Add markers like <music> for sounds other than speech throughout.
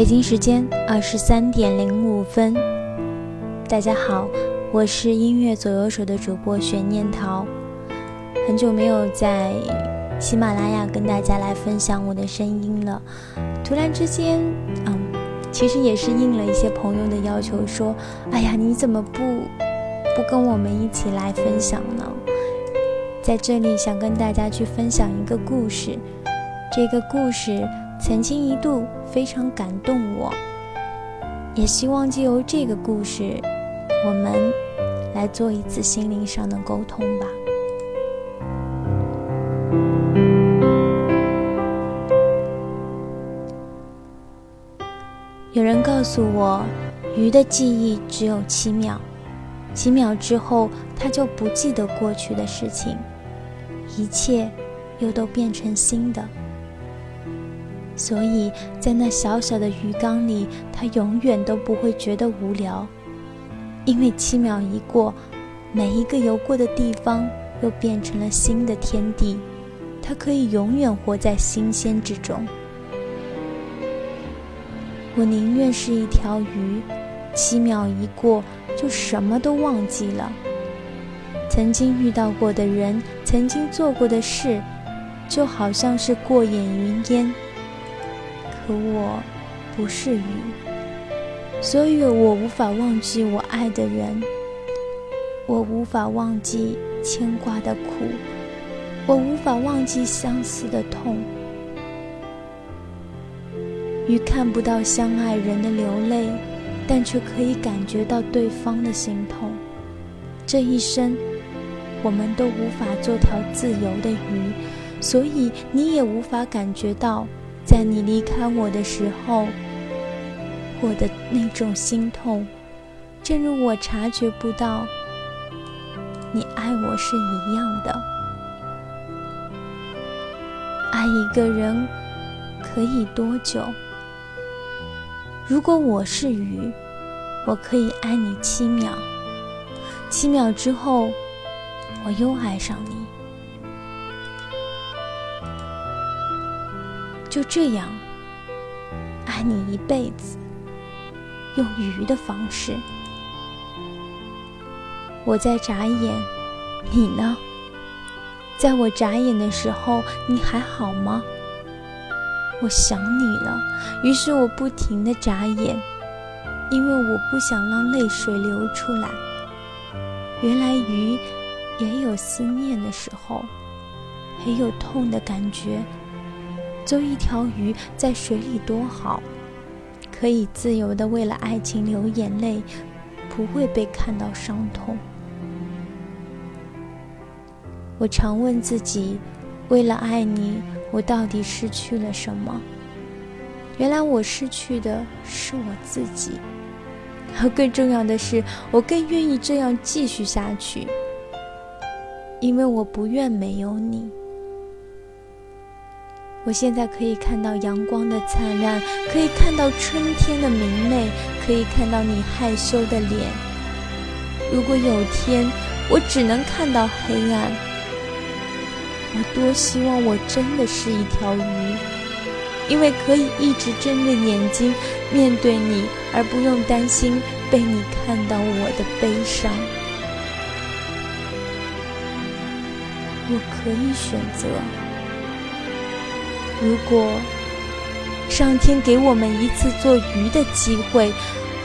北京时间二十三点零五分，大家好，我是音乐左右手的主播玄念桃。很久没有在喜马拉雅跟大家来分享我的声音了，突然之间，嗯，其实也是应了一些朋友的要求，说，哎呀，你怎么不不跟我们一起来分享呢？在这里想跟大家去分享一个故事，这个故事。曾经一度非常感动我，也希望借由这个故事，我们来做一次心灵上的沟通吧。有人告诉我，鱼的记忆只有七秒，几秒之后，它就不记得过去的事情，一切又都变成新的。所以在那小小的鱼缸里，它永远都不会觉得无聊，因为七秒一过，每一个游过的地方又变成了新的天地，它可以永远活在新鲜之中。我宁愿是一条鱼，七秒一过就什么都忘记了，曾经遇到过的人，曾经做过的事，就好像是过眼云烟。可我不是鱼，所以我无法忘记我爱的人，我无法忘记牵挂的苦，我无法忘记相思的痛。鱼看不到相爱人的流泪，但却可以感觉到对方的心痛。这一生，我们都无法做条自由的鱼，所以你也无法感觉到。在你离开我的时候，我的那种心痛，正如我察觉不到你爱我是一样的。爱一个人可以多久？如果我是鱼，我可以爱你七秒，七秒之后，我又爱上你。就这样爱你一辈子，用鱼的方式。我在眨眼，你呢？在我眨眼的时候，你还好吗？我想你了，于是我不停的眨眼，因为我不想让泪水流出来。原来鱼也有思念的时候，也有痛的感觉。做一条鱼在水里多好，可以自由的为了爱情流眼泪，不会被看到伤痛。我常问自己，为了爱你，我到底失去了什么？原来我失去的是我自己。而 <laughs> 更重要的是，我更愿意这样继续下去，因为我不愿没有你。我现在可以看到阳光的灿烂，可以看到春天的明媚，可以看到你害羞的脸。如果有天我只能看到黑暗，我多希望我真的是一条鱼，因为可以一直睁着眼睛面对你，而不用担心被你看到我的悲伤。我可以选择。如果上天给我们一次做鱼的机会，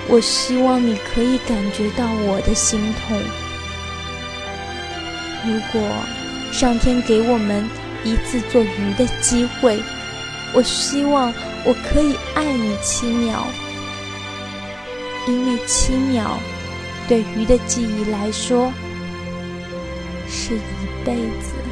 我希望你可以感觉到我的心痛。如果上天给我们一次做鱼的机会，我希望我可以爱你七秒，因为七秒对鱼的记忆来说是一辈子。